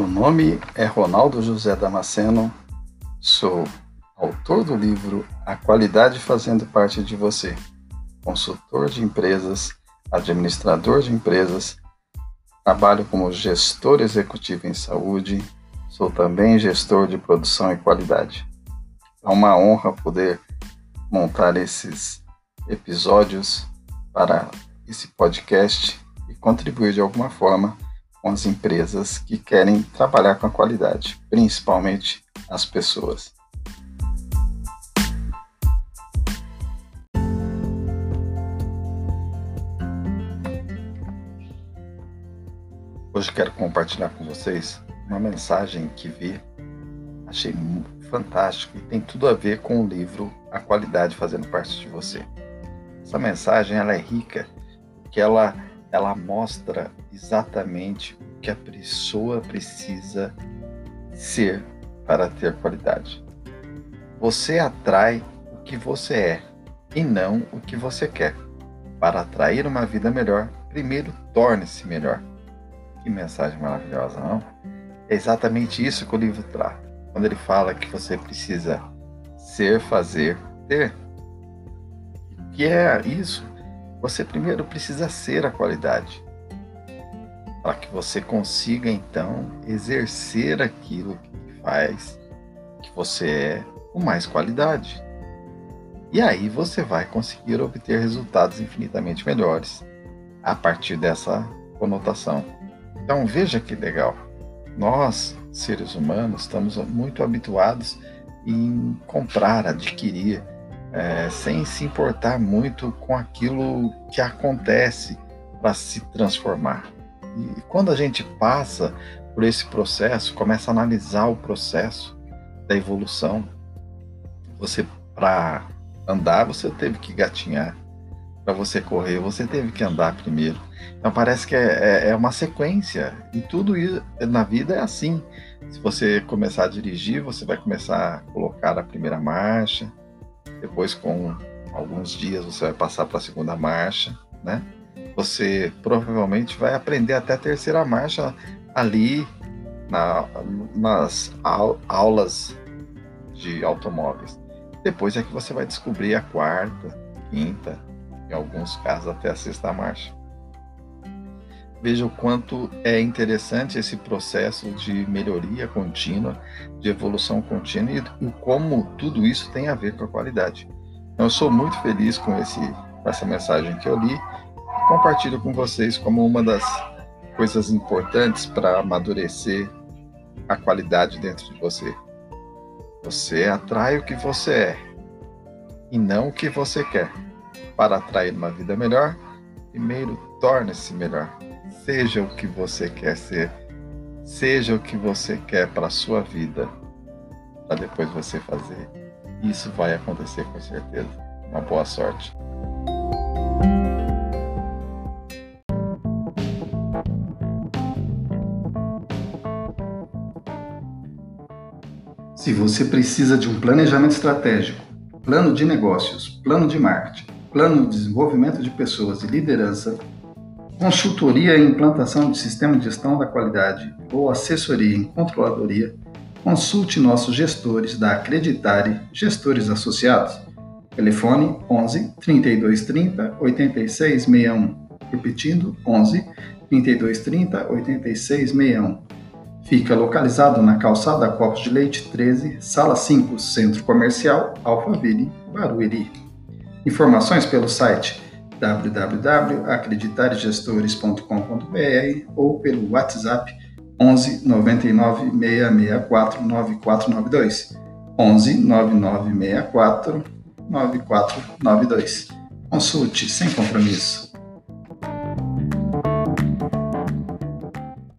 nome é Ronaldo José Damasceno, sou autor do livro A Qualidade Fazendo Parte de Você, consultor de empresas, administrador de empresas, trabalho como gestor executivo em saúde, sou também gestor de produção e qualidade. É uma honra poder montar esses episódios para esse podcast e contribuir de alguma forma com as empresas que querem trabalhar com a qualidade, principalmente as pessoas. Hoje quero compartilhar com vocês uma mensagem que vi, achei fantástico e tem tudo a ver com o livro A Qualidade Fazendo Parte de Você. Essa mensagem ela é rica porque ela ela mostra exatamente o que a pessoa precisa ser para ter qualidade. Você atrai o que você é e não o que você quer. Para atrair uma vida melhor, primeiro torne-se melhor. Que mensagem maravilhosa, não? É exatamente isso que o livro traz. Quando ele fala que você precisa ser, fazer, ter. O que é isso? Você primeiro precisa ser a qualidade, para que você consiga então exercer aquilo que faz que você é com mais qualidade. E aí você vai conseguir obter resultados infinitamente melhores a partir dessa conotação. Então veja que legal. Nós, seres humanos, estamos muito habituados em comprar, adquirir é, sem se importar muito com aquilo que acontece para se transformar. E quando a gente passa por esse processo, começa a analisar o processo da evolução, você para andar você teve que gatinhar, para você correr você teve que andar primeiro. Então parece que é, é, é uma sequência e tudo na vida é assim. Se você começar a dirigir, você vai começar a colocar a primeira marcha, depois, com alguns dias, você vai passar para a segunda marcha, né? Você provavelmente vai aprender até a terceira marcha ali na, nas aulas de automóveis. Depois é que você vai descobrir a quarta, quinta, em alguns casos até a sexta marcha. Veja o quanto é interessante esse processo de melhoria contínua, de evolução contínua e, como tudo isso tem a ver com a qualidade. Então, eu sou muito feliz com, esse, com essa mensagem que eu li e compartilho com vocês como uma das coisas importantes para amadurecer a qualidade dentro de você. Você atrai o que você é e não o que você quer. Para atrair uma vida melhor, primeiro torne-se melhor. Seja o que você quer ser, seja o que você quer para a sua vida, para depois você fazer. Isso vai acontecer com certeza. Uma boa sorte. Se você precisa de um planejamento estratégico, plano de negócios, plano de marketing, plano de desenvolvimento de pessoas e liderança, consultoria em implantação de sistema de gestão da qualidade ou assessoria em controladoria, consulte nossos gestores da Acreditare Gestores Associados. Telefone 11 3230 8661. Repetindo, 11 3230 8661. Fica localizado na calçada Copos de Leite 13, Sala 5, Centro Comercial Alphaville, Barueri. Informações pelo site www.acreditaregestores.com.br ou pelo WhatsApp 11 99 664 9492. 11 99 64 9492. Consulte sem compromisso.